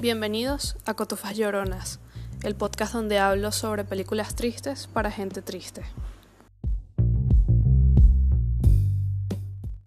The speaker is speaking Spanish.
Bienvenidos a Cotufas Lloronas, el podcast donde hablo sobre películas tristes para gente triste.